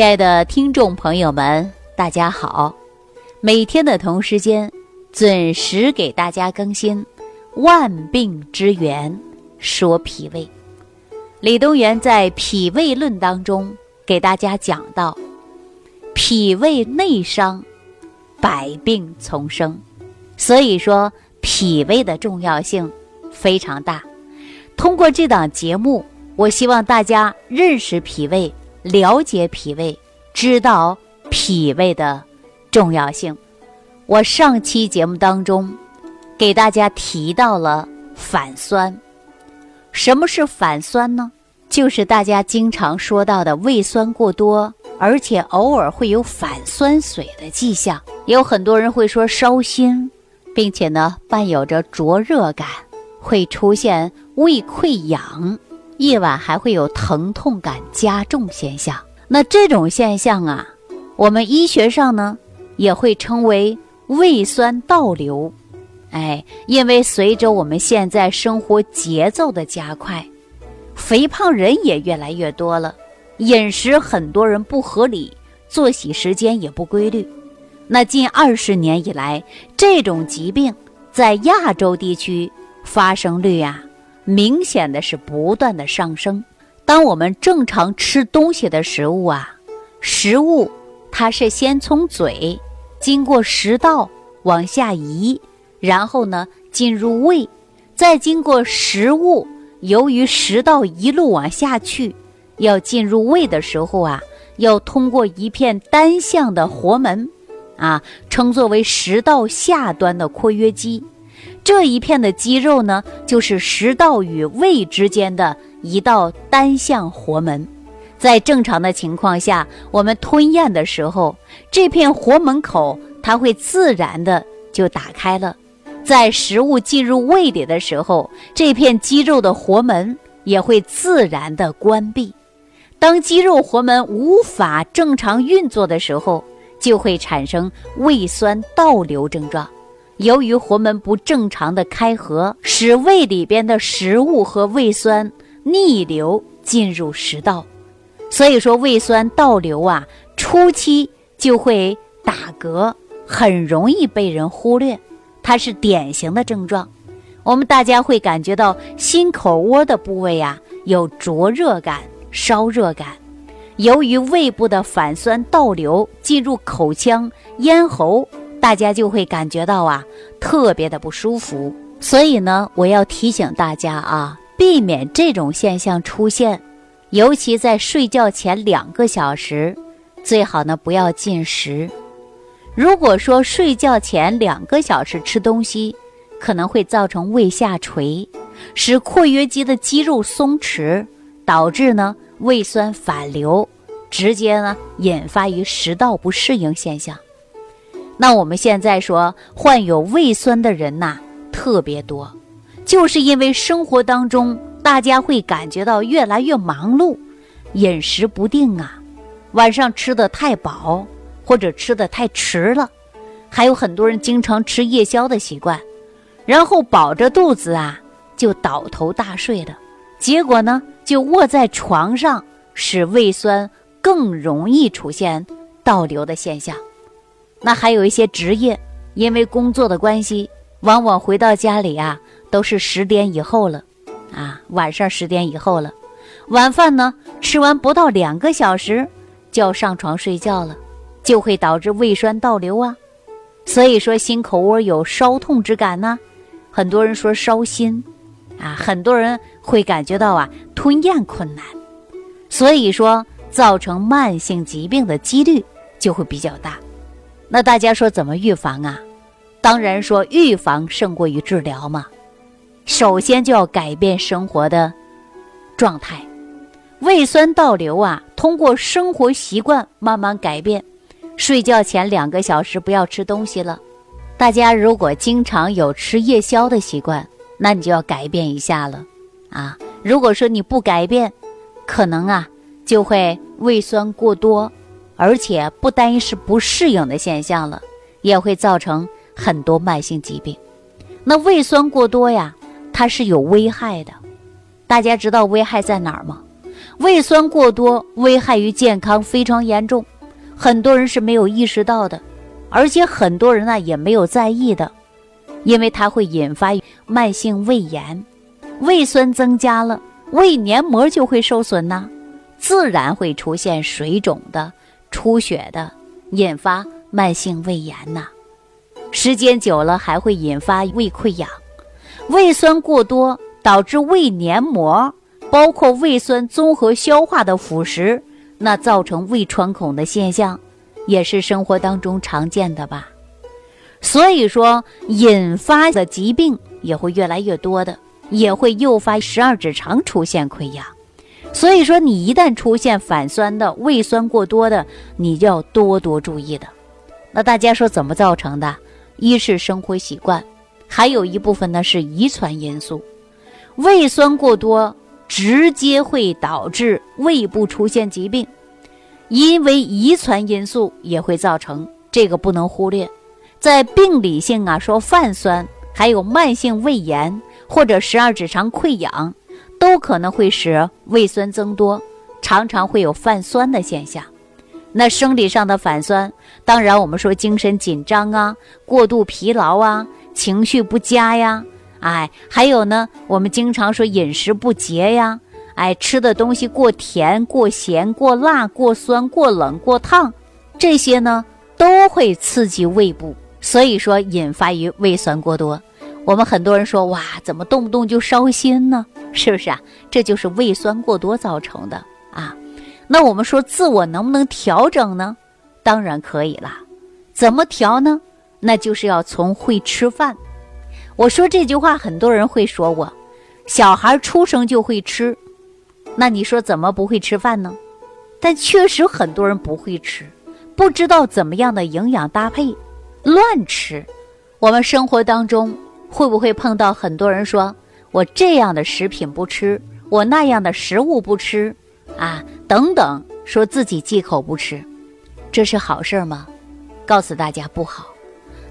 亲爱的听众朋友们，大家好！每天的同时间，准时给大家更新《万病之源说脾胃》。李东垣在《脾胃论》当中给大家讲到，脾胃内伤，百病丛生。所以说，脾胃的重要性非常大。通过这档节目，我希望大家认识脾胃。了解脾胃，知道脾胃的重要性。我上期节目当中给大家提到了反酸。什么是反酸呢？就是大家经常说到的胃酸过多，而且偶尔会有反酸水的迹象。也有很多人会说烧心，并且呢伴有着灼热感，会出现胃溃疡。夜晚还会有疼痛感加重现象，那这种现象啊，我们医学上呢也会称为胃酸倒流。哎，因为随着我们现在生活节奏的加快，肥胖人也越来越多了，饮食很多人不合理，作息时间也不规律。那近二十年以来，这种疾病在亚洲地区发生率啊。明显的是不断的上升。当我们正常吃东西的食物啊，食物它是先从嘴经过食道往下移，然后呢进入胃，再经过食物，由于食道一路往下去，要进入胃的时候啊，要通过一片单向的活门，啊，称作为食道下端的括约肌。这一片的肌肉呢，就是食道与胃之间的一道单向活门。在正常的情况下，我们吞咽的时候，这片活门口它会自然的就打开了。在食物进入胃里的时候，这片肌肉的活门也会自然的关闭。当肌肉活门无法正常运作的时候，就会产生胃酸倒流症状。由于活门不正常的开合，使胃里边的食物和胃酸逆流进入食道，所以说胃酸倒流啊，初期就会打嗝，很容易被人忽略，它是典型的症状。我们大家会感觉到心口窝的部位啊有灼热感、烧热感，由于胃部的反酸倒流进入口腔、咽喉。大家就会感觉到啊，特别的不舒服。所以呢，我要提醒大家啊，避免这种现象出现，尤其在睡觉前两个小时，最好呢不要进食。如果说睡觉前两个小时吃东西，可能会造成胃下垂，使括约肌的肌肉松弛，导致呢胃酸反流，直接呢引发于食道不适应现象。那我们现在说患有胃酸的人呐特别多，就是因为生活当中大家会感觉到越来越忙碌，饮食不定啊，晚上吃的太饱或者吃的太迟了，还有很多人经常吃夜宵的习惯，然后饱着肚子啊就倒头大睡了，结果呢就卧在床上，使胃酸更容易出现倒流的现象。那还有一些职业，因为工作的关系，往往回到家里啊，都是十点以后了，啊，晚上十点以后了，晚饭呢吃完不到两个小时，就要上床睡觉了，就会导致胃酸倒流啊，所以说心口窝有烧痛之感呢，很多人说烧心，啊，很多人会感觉到啊吞咽困难，所以说造成慢性疾病的几率就会比较大。那大家说怎么预防啊？当然说预防胜过于治疗嘛。首先就要改变生活的状态，胃酸倒流啊，通过生活习惯慢慢改变。睡觉前两个小时不要吃东西了。大家如果经常有吃夜宵的习惯，那你就要改变一下了啊。如果说你不改变，可能啊就会胃酸过多。而且不单是不适应的现象了，也会造成很多慢性疾病。那胃酸过多呀，它是有危害的。大家知道危害在哪儿吗？胃酸过多危害于健康非常严重，很多人是没有意识到的，而且很多人呢也没有在意的，因为它会引发慢性胃炎，胃酸增加了，胃黏膜就会受损呐，自然会出现水肿的、出血的，引发慢性胃炎呐。时间久了还会引发胃溃疡，胃酸过多导致胃黏膜，包括胃酸综合消化的腐蚀，那造成胃穿孔的现象，也是生活当中常见的吧。所以说，引发的疾病也会越来越多的，也会诱发十二指肠出现溃疡。所以说，你一旦出现反酸的、胃酸过多的，你就要多多注意的。那大家说怎么造成的？一是生活习惯，还有一部分呢是遗传因素。胃酸过多直接会导致胃部出现疾病，因为遗传因素也会造成，这个不能忽略。在病理性啊，说泛酸，还有慢性胃炎或者十二指肠溃疡，都可能会使胃酸增多，常常会有泛酸的现象。那生理上的反酸，当然我们说精神紧张啊，过度疲劳啊，情绪不佳呀，哎，还有呢，我们经常说饮食不节呀，哎，吃的东西过甜、过咸、过辣、过酸、过冷、过烫，这些呢都会刺激胃部，所以说引发于胃酸过多。我们很多人说哇，怎么动不动就烧心呢？是不是啊？这就是胃酸过多造成的啊。那我们说自我能不能调整呢？当然可以啦。怎么调呢？那就是要从会吃饭。我说这句话，很多人会说我，小孩出生就会吃，那你说怎么不会吃饭呢？但确实很多人不会吃，不知道怎么样的营养搭配，乱吃。我们生活当中会不会碰到很多人说我这样的食品不吃，我那样的食物不吃？啊，等等，说自己忌口不吃，这是好事吗？告诉大家不好。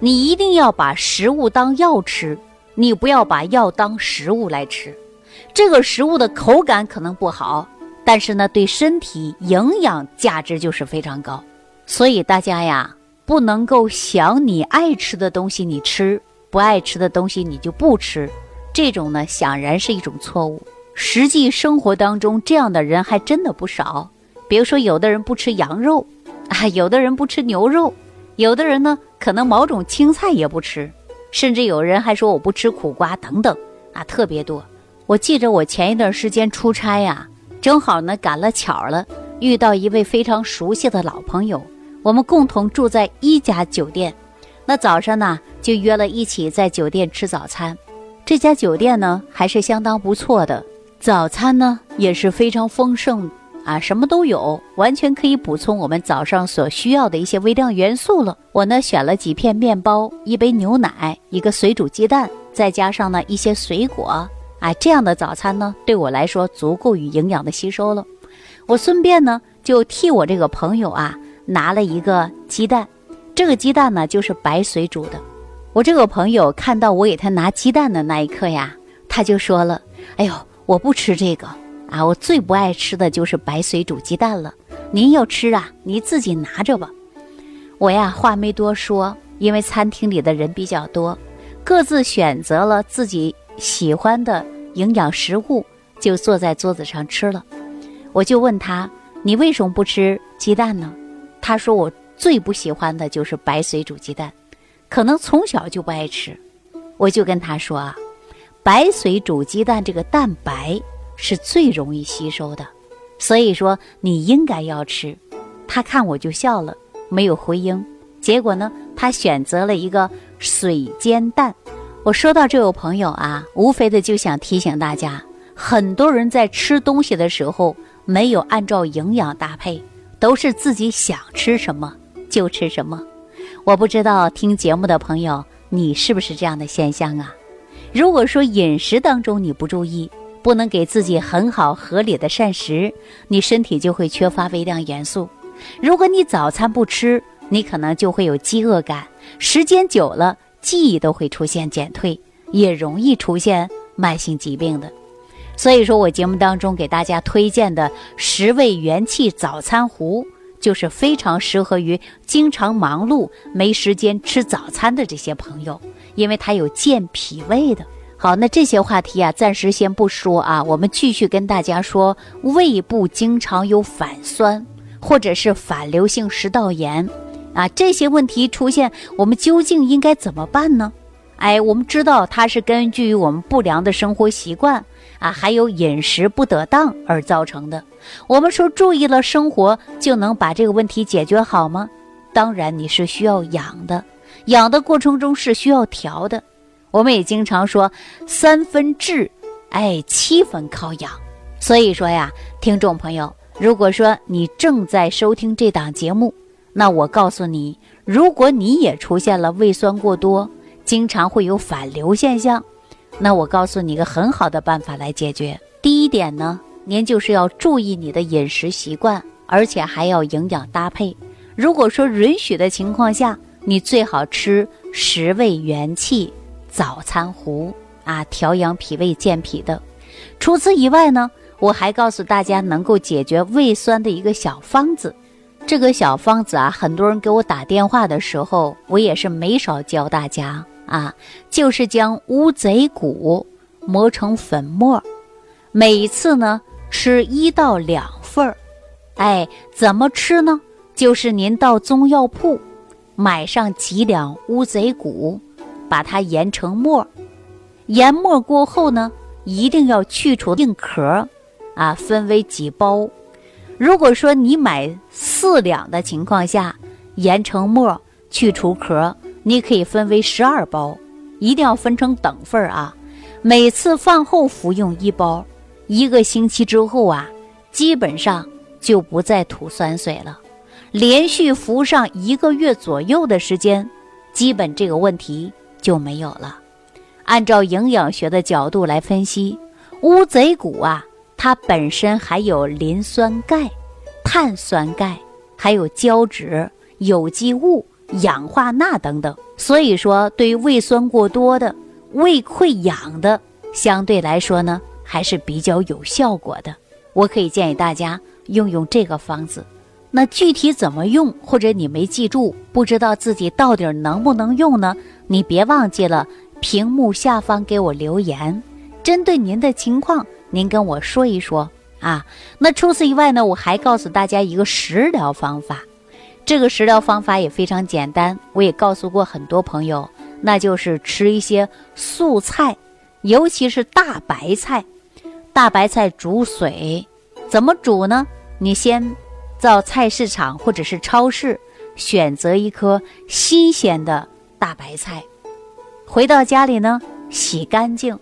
你一定要把食物当药吃，你不要把药当食物来吃。这个食物的口感可能不好，但是呢，对身体营养价值就是非常高。所以大家呀，不能够想你爱吃的东西你吃，不爱吃的东西你就不吃，这种呢，显然是一种错误。实际生活当中，这样的人还真的不少。比如说，有的人不吃羊肉，啊，有的人不吃牛肉，有的人呢可能某种青菜也不吃，甚至有人还说我不吃苦瓜等等，啊，特别多。我记着我前一段时间出差呀，正好呢赶了巧了，遇到一位非常熟悉的老朋友，我们共同住在一家酒店，那早上呢就约了一起在酒店吃早餐。这家酒店呢还是相当不错的。早餐呢也是非常丰盛啊，什么都有，完全可以补充我们早上所需要的一些微量元素了。我呢选了几片面包，一杯牛奶，一个水煮鸡蛋，再加上呢一些水果，啊，这样的早餐呢对我来说足够于营养的吸收了。我顺便呢就替我这个朋友啊拿了一个鸡蛋，这个鸡蛋呢就是白水煮的。我这个朋友看到我给他拿鸡蛋的那一刻呀，他就说了：“哎呦。”我不吃这个啊，我最不爱吃的就是白水煮鸡蛋了。您要吃啊，你自己拿着吧。我呀，话没多说，因为餐厅里的人比较多，各自选择了自己喜欢的营养食物，就坐在桌子上吃了。我就问他：“你为什么不吃鸡蛋呢？”他说：“我最不喜欢的就是白水煮鸡蛋，可能从小就不爱吃。”我就跟他说啊。白水煮鸡蛋，这个蛋白是最容易吸收的，所以说你应该要吃。他看我就笑了，没有回应。结果呢，他选择了一个水煎蛋。我说到这位朋友啊，无非的就想提醒大家，很多人在吃东西的时候没有按照营养搭配，都是自己想吃什么就吃什么。我不知道听节目的朋友，你是不是这样的现象啊？如果说饮食当中你不注意，不能给自己很好合理的膳食，你身体就会缺乏微量元素。如果你早餐不吃，你可能就会有饥饿感，时间久了记忆都会出现减退，也容易出现慢性疾病的。所以说我节目当中给大家推荐的十味元气早餐壶，就是非常适合于经常忙碌没时间吃早餐的这些朋友，因为它有健脾胃的。好，那这些话题啊，暂时先不说啊，我们继续跟大家说，胃部经常有反酸或者是反流性食道炎啊，这些问题出现，我们究竟应该怎么办呢？哎，我们知道它是根据于我们不良的生活习惯。啊，还有饮食不得当而造成的。我们说注意了生活，就能把这个问题解决好吗？当然，你是需要养的，养的过程中是需要调的。我们也经常说三分治，哎，七分靠养。所以说呀，听众朋友，如果说你正在收听这档节目，那我告诉你，如果你也出现了胃酸过多，经常会有反流现象。那我告诉你一个很好的办法来解决。第一点呢，您就是要注意你的饮食习惯，而且还要营养搭配。如果说允许的情况下，你最好吃十味元气早餐糊啊，调养脾胃、健脾的。除此以外呢，我还告诉大家能够解决胃酸的一个小方子。这个小方子啊，很多人给我打电话的时候，我也是没少教大家。啊，就是将乌贼骨磨成粉末，每次呢吃一到两份儿。哎，怎么吃呢？就是您到中药铺买上几两乌贼骨，把它研成末，研末过后呢，一定要去除硬壳，啊，分为几包。如果说你买四两的情况下，研成末，去除壳。你可以分为十二包，一定要分成等份儿啊！每次饭后服用一包，一个星期之后啊，基本上就不再吐酸水了。连续服上一个月左右的时间，基本这个问题就没有了。按照营养学的角度来分析，乌贼骨啊，它本身含有磷酸钙、碳酸钙，还有胶质、有机物。氧化钠等等，所以说对于胃酸过多的、胃溃疡的，相对来说呢还是比较有效果的。我可以建议大家用用这个方子。那具体怎么用，或者你没记住，不知道自己到底能不能用呢？你别忘记了屏幕下方给我留言，针对您的情况，您跟我说一说啊。那除此以外呢，我还告诉大家一个食疗方法。这个食疗方法也非常简单，我也告诉过很多朋友，那就是吃一些素菜，尤其是大白菜。大白菜煮水，怎么煮呢？你先到菜市场或者是超市选择一颗新鲜的大白菜，回到家里呢，洗干净，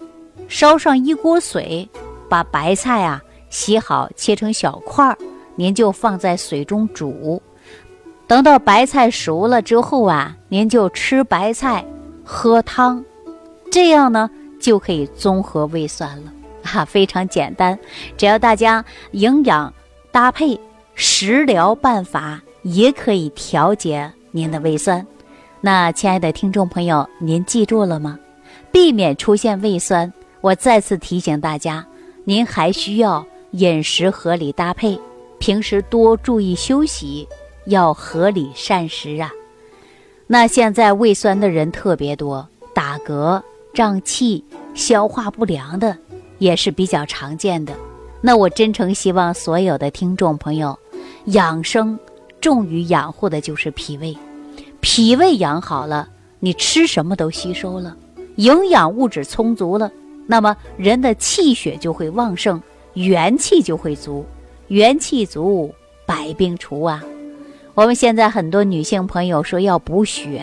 烧上一锅水，把白菜啊洗好，切成小块儿，您就放在水中煮。等到白菜熟了之后啊，您就吃白菜，喝汤，这样呢就可以综合胃酸了啊，非常简单。只要大家营养搭配，食疗办法也可以调节您的胃酸。那亲爱的听众朋友，您记住了吗？避免出现胃酸，我再次提醒大家，您还需要饮食合理搭配，平时多注意休息。要合理膳食啊！那现在胃酸的人特别多，打嗝、胀气、消化不良的也是比较常见的。那我真诚希望所有的听众朋友，养生重于养护的就是脾胃，脾胃养好了，你吃什么都吸收了，营养物质充足了，那么人的气血就会旺盛，元气就会足，元气足，百病除啊！我们现在很多女性朋友说要补血，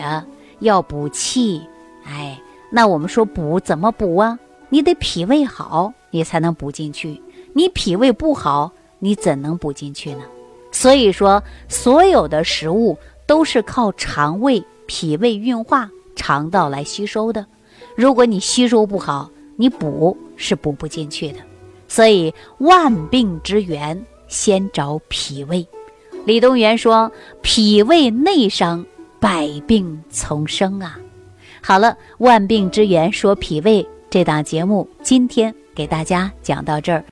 要补气，哎，那我们说补怎么补啊？你得脾胃好，你才能补进去。你脾胃不好，你怎能补进去呢？所以说，所有的食物都是靠肠胃、脾胃运化、肠道来吸收的。如果你吸收不好，你补是补不进去的。所以，万病之源先找脾胃。李东垣说：“脾胃内伤，百病丛生啊！”好了，万病之源说脾胃这档节目今天给大家讲到这儿。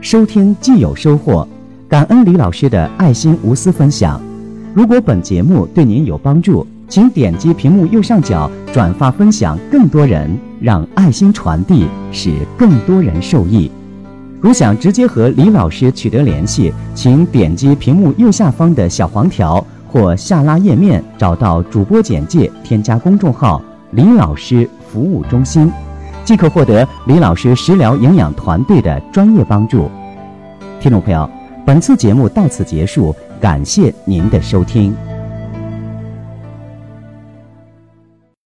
收听既有收获，感恩李老师的爱心无私分享。如果本节目对您有帮助，请点击屏幕右上角转发分享，更多人让爱心传递，使更多人受益。如想直接和李老师取得联系，请点击屏幕右下方的小黄条或下拉页面，找到主播简介，添加公众号“李老师服务中心”，即可获得李老师食疗营养团队的专业帮助。听众朋友，本次节目到此结束，感谢您的收听。